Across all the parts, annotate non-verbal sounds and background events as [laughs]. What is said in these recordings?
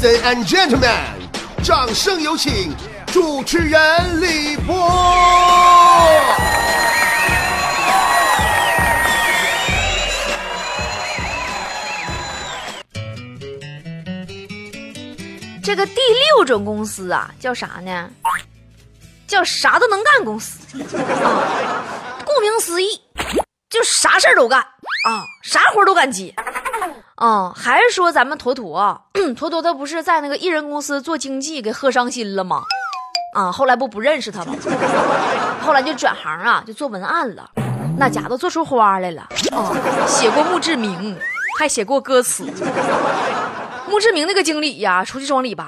Ladies and gentlemen，掌声有请主持人李波。这个第六种公司啊，叫啥呢？叫啥都能干公司。啊，顾名思义，就啥事儿都干啊，啥活都敢接。啊，还是说咱们坨坨啊，[clears throat] 坨坨他不是在那个艺人公司做经纪，给喝伤心了吗？啊，后来不不认识他吗？[laughs] 后来就转行啊，就做文案了。那家都做出花来了啊，写过墓志铭，还写过歌词。墓志铭那个经理呀，出去装李白，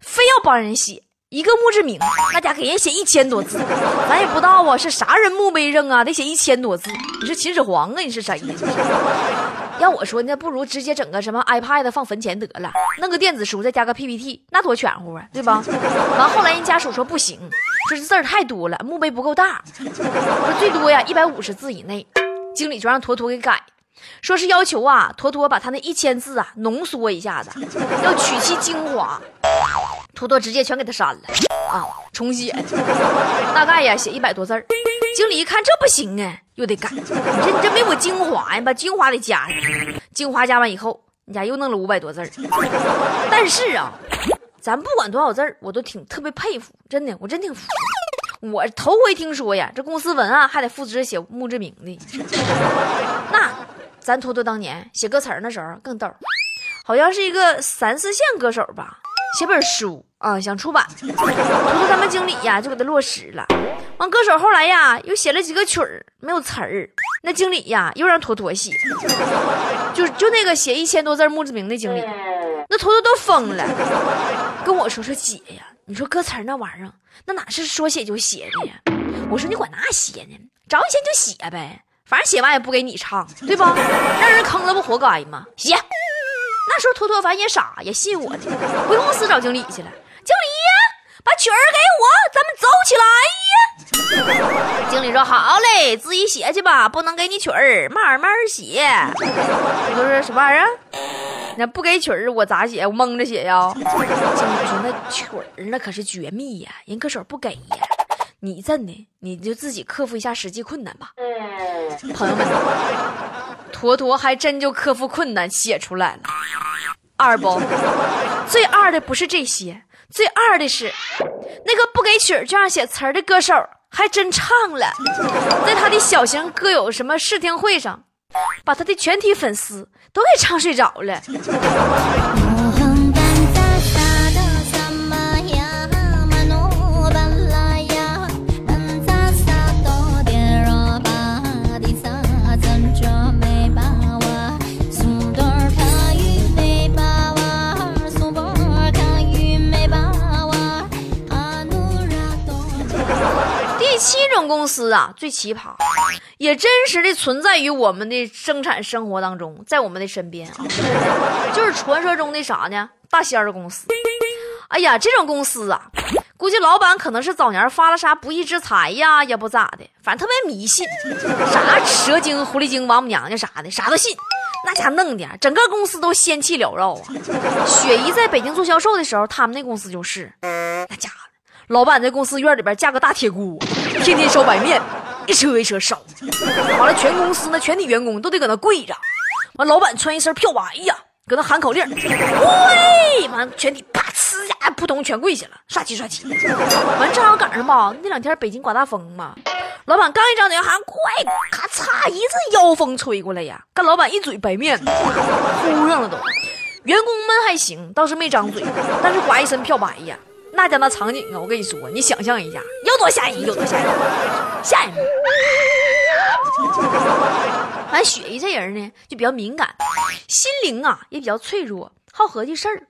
非要帮人写一个墓志铭，那家给人写一千多字，咱也不知道啊是啥人墓碑上啊，得写一千多字。你是秦始皇啊？你是谁呀？要我说，那不如直接整个什么 iPad 放坟前得了，弄个电子书再加个 PPT，那多全乎啊，对吧？[laughs] 完后来人家属说不行，说这字儿太多了，墓碑不够大，我说最多呀一百五十字以内。经理就让坨坨给改。说是要求啊，坨坨把他那一千字啊浓缩一下子，要取其精华。坨坨直接全给他删了啊，重写，大概呀写一百多字儿。经理一看这不行啊，又得改。你这你这没我精华呀，把精华得加上。精华加完以后，你家又弄了五百多字儿。[laughs] 但是啊，咱不管多少字儿，我都挺特别佩服，真的，我真挺服。我头回听说呀，这公司文案还得复制写墓志铭的。[laughs] 那。咱坨坨当年写歌词儿那时候更逗，好像是一个三四线歌手吧，写本书啊想出版，坨坨他们经理呀就给他落实了。完歌手后来呀又写了几个曲儿没有词儿，那经理呀又让坨坨写，就就那个写一千多字墓志铭的经理，那坨坨都疯了，跟我说说姐呀，你说歌词儿那玩意儿那哪是说写就写的呀？我说你管那写呢，找你钱就写呗。反正写完也不给你唱，对吧？让人坑了不活该吗？写。那时候坨坨凡也傻，也信我的，回公司找经理去了。经理呀，把曲儿给我，咱们走起来呀。[laughs] 经理说好嘞，自己写去吧，不能给你曲儿，慢慢写。坨坨说什么玩意儿？那不给曲儿，我咋写？我蒙着写呀。经理说那曲儿那可是绝密呀，人歌手不给呀。你真的，你就自己克服一下实际困难吧。朋友们，坨坨还真就克服困难写出来了。二不，最二的不是这些，最二的是那个不给曲儿就让写词儿的歌手还真唱了，在他的小型歌友什么试听会上，把他的全体粉丝都给唱睡着了。种公司啊，最奇葩，也真实的存在于我们的生产生活当中，在我们的身边啊，就是传说中的啥呢？大仙儿公司。哎呀，这种公司啊，估计老板可能是早年发了啥不义之财呀，也不咋的，反正特别迷信，啥蛇精、狐狸精、王母娘娘啥的，啥都信。那家弄的，整个公司都仙气缭绕啊。雪姨在北京做销售的时候，他们那公司就是，那家伙。老板在公司院里边架个大铁锅，天天烧白面，一车一车烧。完了，全公司那全体员工都得搁那跪着。完，老板穿一身漂白呀，搁那喊口令，喂！完，全体啪呲呀，扑通全跪下了，刷漆刷漆。完，正好赶上吧，那两天北京刮大风嘛，老板刚一张嘴喊快，咔嚓一阵妖风吹过来呀，干老板一嘴白面，呼上了都。员工们还行，倒是没张嘴，但是刮一身漂白呀。那家那场景啊，我跟你说，你想象一下，有多吓人，有多吓人，吓人。[laughs] 俺雪姨这人呢，就比较敏感，心灵啊也比较脆弱，好合计事儿。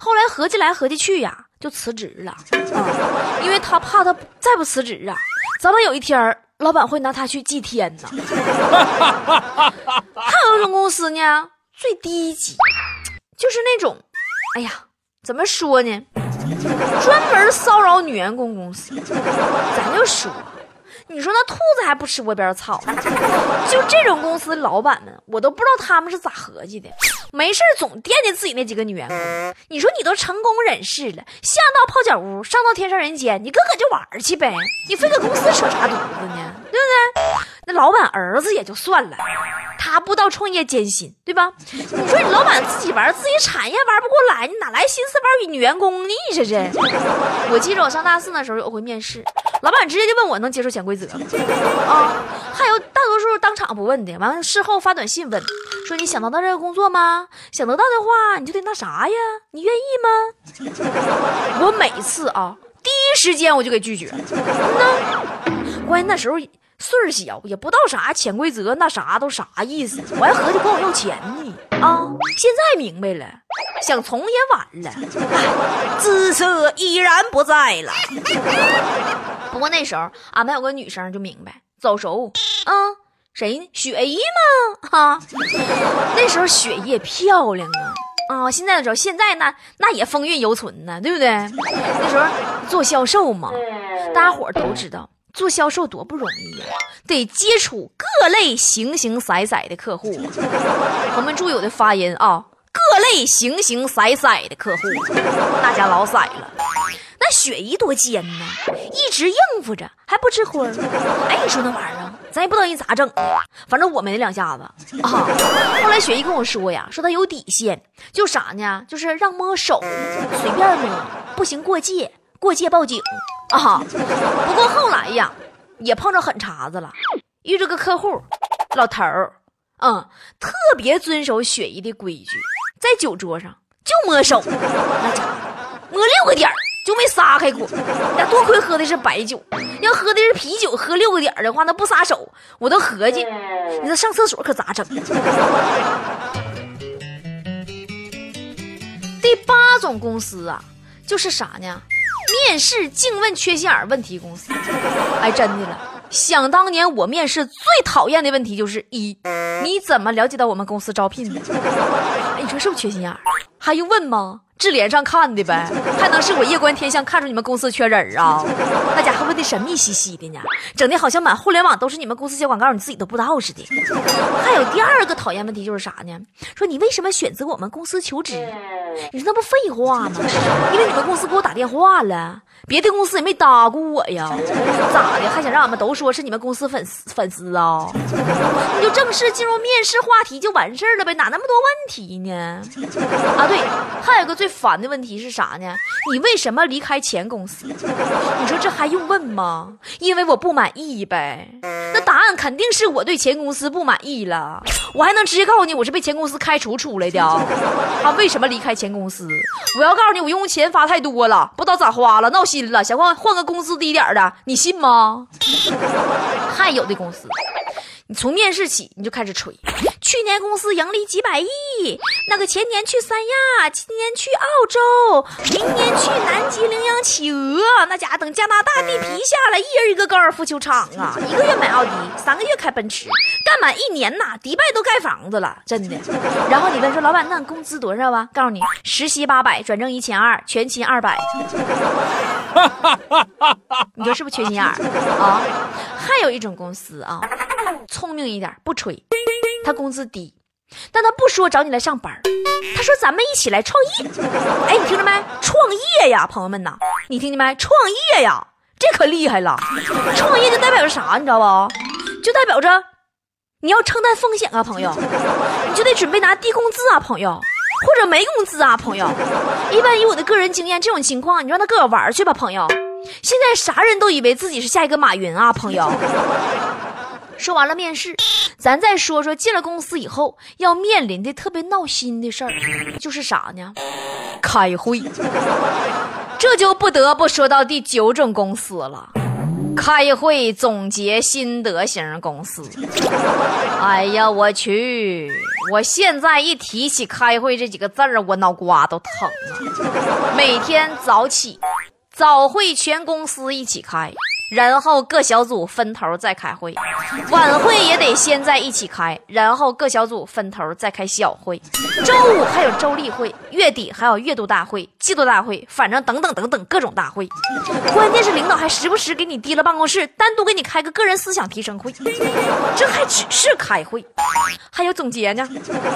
后来合计来合计去呀，就辞职了啊，因为他怕他再不辞职啊，早晚有一天老板会拿他去祭天呢。还有一种公司呢，最低级，就是那种，哎呀，怎么说呢？[laughs] 专门骚扰女员工公司，咱就说，你说那兔子还不吃窝边草？就这种公司老板们，我都不知道他们是咋合计的，没事总惦记自己那几个女员工。你说你都成功人士了，下到泡脚屋，上到天上人间，你搁搁就玩去呗，你非搁公司扯啥犊子呢？对不对？那老板儿子也就算了，他不知道创业艰辛，对吧？你说你老板自己玩自己产业玩不过来，你哪来心思玩女员工呢？你这是？我记得我上大四那时候有回面试，老板直接就问我能接受潜规则吗？[laughs] 啊，还有大多数当场不问的，完了事后发短信问，说你想得到这个工作吗？想得到的话，你就得那啥呀？你愿意吗？[laughs] 我每次啊，第一时间我就给拒绝。那关键那时候。岁儿小，也不知道啥潜规则，那啥都啥意思？我还合计管我要钱呢啊！现在明白了，想从也晚了，姿色已然不在了。不过那时候俺们有个女生就明白，早熟啊，谁呢？雪姨吗？哈，那时候雪姨也漂亮啊啊！现在的时候，现在那那也风韵犹存呢，对不对？那时候做销售嘛，大家伙都知道。做销售多不容易呀，得接触各类形形色色的客户。我们注友的发音啊，各类形形色色的客户，大家老色了。那雪姨多尖呢，一直应付着还不吃荤。哎，你说那玩意儿，咱也不知道人咋整，反正我没那两下子啊。后来雪姨跟我说呀，说她有底线，就啥呢？就是让摸手，随便摸，不行过界，过界报警。啊，不过后来呀，也碰着狠茬子了，遇着个客户，老头儿，嗯，特别遵守雪姨的规矩，在酒桌上就摸手，那家伙摸六个点儿就没撒开过。那多亏喝的是白酒，要喝的是啤酒，喝六个点儿的话，那不撒手，我都合计，你说上厕所可咋整？第八种公司啊，就是啥呢？面试净问缺心眼问题公司，哎，真的了。想当年我面试最讨厌的问题就是一，你怎么了解到我们公司招聘的？哎，你说是不是缺心眼？还用问吗？智联上看的呗，[laughs] 还能是我夜观天象看出你们公司缺人啊？那家伙问的神秘兮兮的呢，整的好像满互联网都是你们公司接广告，你自己都不知道似的。还有第二个讨厌问题就是啥呢？说你为什么选择我们公司求职？你说那不废话吗？因为你们公司给我打电话了，别的公司也没搭过我呀，[laughs] 咋的？还想让俺们都说是你们公司粉丝粉丝啊？你 [laughs] 就正式进入面试话题就完事儿了呗，哪那么多问题呢？啊，对，还有个最烦的问题是啥呢？你为什么离开前公司？你说这还用问吗？因为我不满意呗。那答案肯定是我对前公司不满意了，我还能直接告诉你我是被前公司开除出来的。啊，为什么离开？前公司，我要告诉你，我用钱发太多了，不知道咋花了，闹心了，想换换个工资低点的，你信吗？[laughs] 还有的公司，你从面试起你就开始吹。去年公司盈利几百亿，那个前年去三亚，今年去澳洲，明年去南极领养企鹅。那家等加拿大地皮下来，一人一个高尔夫球场啊！一个月买奥迪，三个月开奔驰，干满一年呐，迪拜都盖房子了，真的。然后你问说老板，那你工资多少啊？告诉你，实习八百，转正一千二，全勤二百。[laughs] 你说是不是缺心眼儿啊？还有一种公司啊，聪明一点，不吹。他工资低，但他不说找你来上班他说咱们一起来创业。哎，你听着没？创业呀，朋友们呐，你听见没？创业呀，这可厉害了。创业就代表着啥？你知道不？就代表着你要承担风险啊，朋友，你就得准备拿低工资啊，朋友，或者没工资啊，朋友。一般以我的个人经验，这种情况你让他自个玩去吧，朋友。现在啥人都以为自己是下一个马云啊，朋友。说完了面试，咱再说说进了公司以后要面临的特别闹心的事儿，就是啥呢？开会。这就不得不说到第九种公司了，开会总结心得型公司。哎呀，我去！我现在一提起开会这几个字儿，我脑瓜都疼啊！每天早起，早会全公司一起开。然后各小组分头再开会，晚会也得先在一起开，然后各小组分头再开小会。周五还有周例会，月底还有月度大会，季度大会，反正等等等等各种大会。关键是领导还时不时给你提了办公室，单独给你开个个人思想提升会。这还只是开会，还有总结呢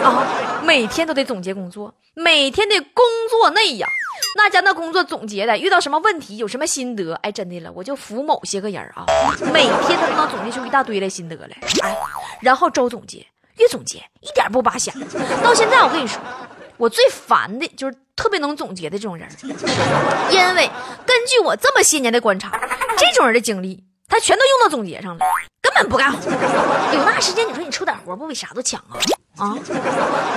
啊！每天都得总结工作，每天的工作内呀。那家那工作总结的，遇到什么问题，有什么心得？哎，真的了，我就服某些个人啊，每天他都能总结出一大堆的心得来。哎，然后周总结，越总结一点不拔瞎。到现在我跟你说，我最烦的就是特别能总结的这种人，因为根据我这么些年的观察，这种人的精力他全都用到总结上了，根本不干活。有那时间，你说你出点活不比啥都强啊？啊！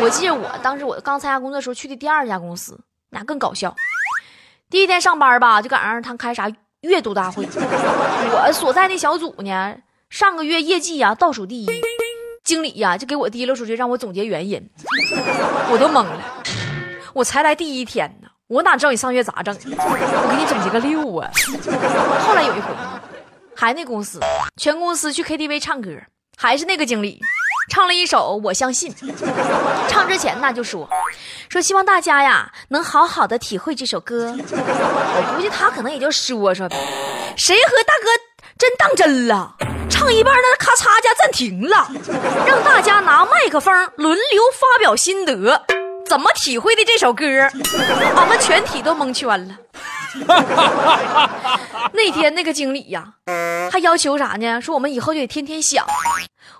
我记得我当时我刚参加工作时候去的第二家公司。那更搞笑，第一天上班吧，就赶上他开啥月度大会。[laughs] 我所在那小组呢，上个月业绩呀倒数第一，经理呀就给我提溜出去让我总结原因，我都懵了。我才来第一天呢，我哪知道你上月咋整？我给你总结个六啊。后来有一回，还那公司，全公司去 KTV 唱歌，还是那个经理。唱了一首《我相信》，唱之前呢就说，说希望大家呀能好好的体会这首歌。我估计他可能也就说说呗，谁和大哥真当真了？唱一半那咔嚓家暂停了，让大家拿麦克风轮流发表心得，怎么体会的这首歌？俺们全体都蒙圈了。[laughs] 那天那个经理呀，还要求啥呢？说我们以后就得天天想。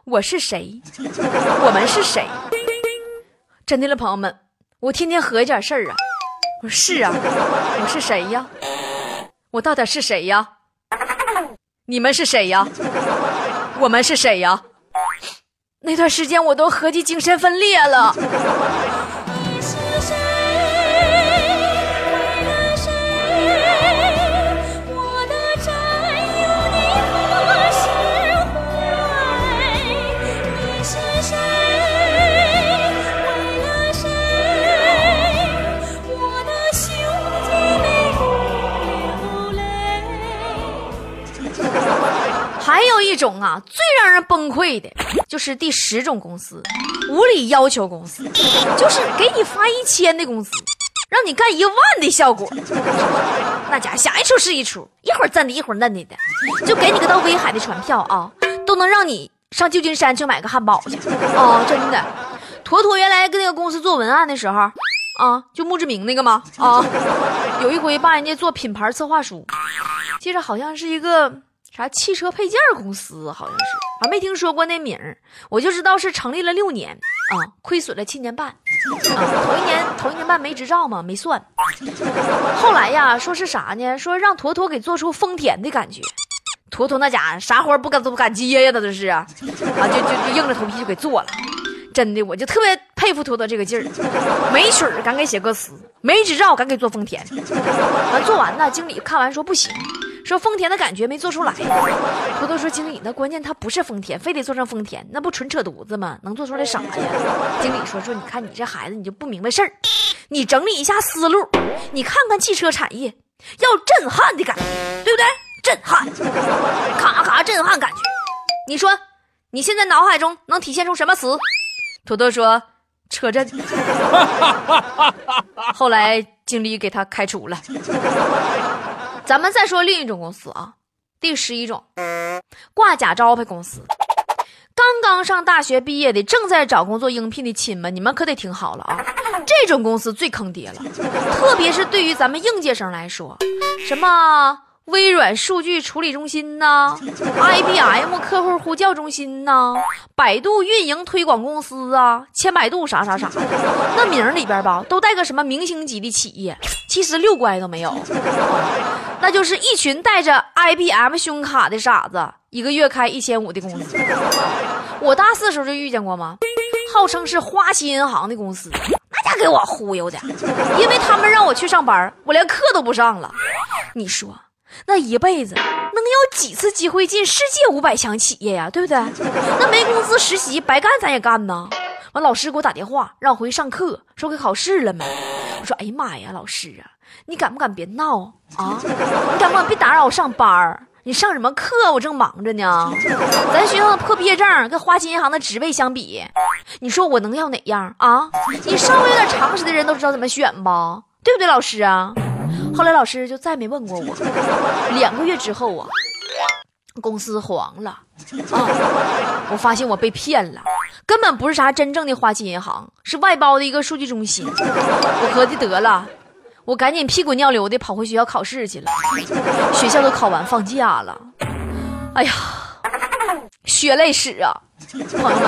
我是谁？我们是谁？真的了，朋友们，我天天合计点事儿啊。我说是啊，我是谁呀？我到底是谁呀？你们是谁呀？我们是谁呀？那段时间我都合计精神分裂了。种啊，最让人崩溃的，就是第十种公司，无理要求公司，就是给你发一千的工资，让你干一万的效果。那家想一出是一出，一会儿真的，一会儿嫩的的，就给你个到威海的船票啊，都能让你上旧金山去买个汉堡去啊！真的，坨坨原来跟那个公司做文案的时候啊，就墓志铭那个吗？啊，有一回帮人家做品牌策划书，记着好像是一个。啥汽车配件公司好像是，我没听说过那名儿，我就知道是成立了六年啊，亏损了七年半啊，头一年头一年半没执照嘛，没算。后来呀，说是啥呢？说让坨坨给做出丰田的感觉，坨坨那家伙啥活不敢都不敢接呀，他这是啊，啊就就就硬着头皮就给做了。真的，我就特别佩服坨坨这个劲儿，没曲儿敢给写歌词，没执照敢给做丰田。完做完呢，经理看完说不行。说丰田的感觉没做出来，坨坨说经理，那关键他不是丰田，非得做成丰田，那不纯扯犊子吗？能做出来啥呀？经理说说，你看你这孩子，你就不明白事儿，你整理一下思路，你看看汽车产业要震撼的感觉，对不对？震撼，咔咔震撼感觉，你说你现在脑海中能体现出什么词？坨坨说车震。[laughs] 后来经理给他开除了。咱们再说另一种公司啊，第十一种，挂假招牌公司。刚刚上大学毕业的，正在找工作应聘的亲们，你们可得听好了啊！这种公司最坑爹了，特别是对于咱们应届生来说，什么？微软数据处理中心呐，IBM 客户呼叫中心呐，百度运营推广公司啊，千百度啥啥啥，那名里边吧都带个什么明星级的企业，其实六乖都没有，那就是一群带着 IBM 胸卡的傻子，一个月开一千五的工资。我大四时候就遇见过吗？号称是花旗银行的公司，那家给我忽悠的，因为他们让我去上班，我连课都不上了，你说。那一辈子能有几次机会进世界五百强企业呀？对不对？那没工资实习白干，咱也干呐。完，老师给我打电话让我回去上课，说给考试了没？我说：哎呀妈呀，老师啊，你敢不敢别闹啊？[laughs] 你敢不敢别打扰我上班？你上什么课？我正忙着呢。咱学校的破毕业证跟花旗银行的职位相比，你说我能要哪样啊？你稍微有点常识的人都知道怎么选吧？对不对，老师啊？后来老师就再没问过我。两个月之后啊，公司黄了啊！我发现我被骗了，根本不是啥真正的花旗银行，是外包的一个数据中心。我合计得了，我赶紧屁滚尿流的跑回学校考试去了。学校都考完放假了，哎呀，血泪史啊！朋友们，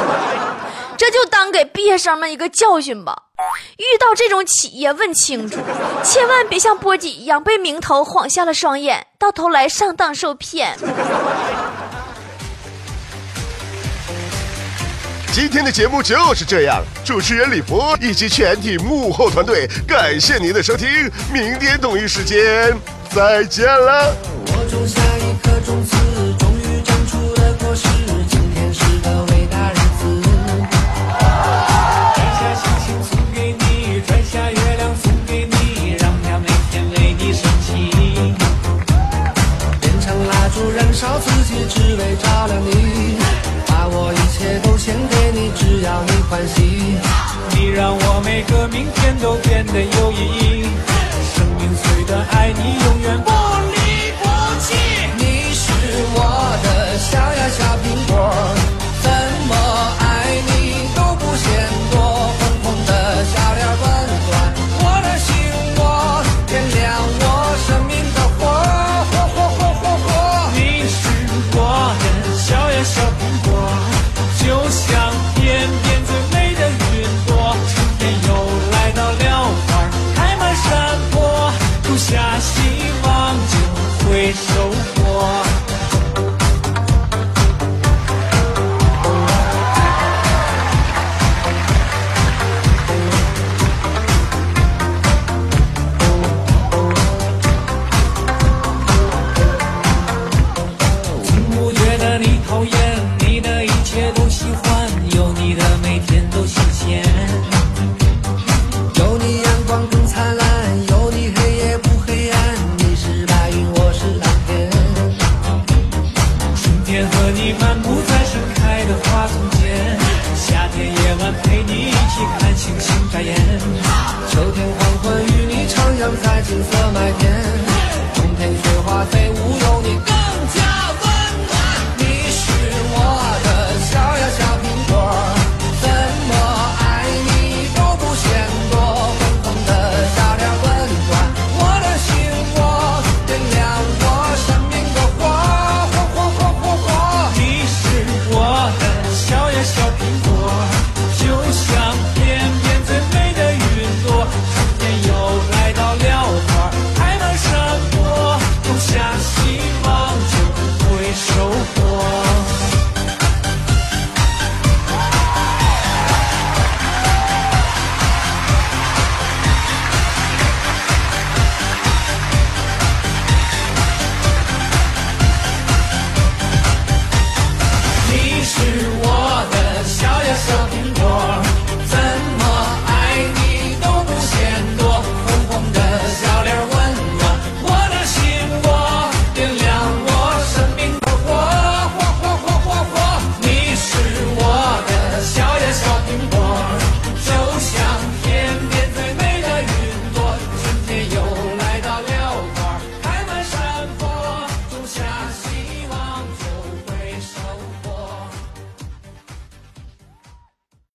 毕业生们一个教训吧。遇到这种企业，问清楚，千万别像波姐一样被名头晃瞎了双眼，到头来上当受骗。[laughs] 今天的节目就是这样，主持人李博以及全体幕后团队，感谢您的收听，明天同一时间再见了。我种下一颗种子，终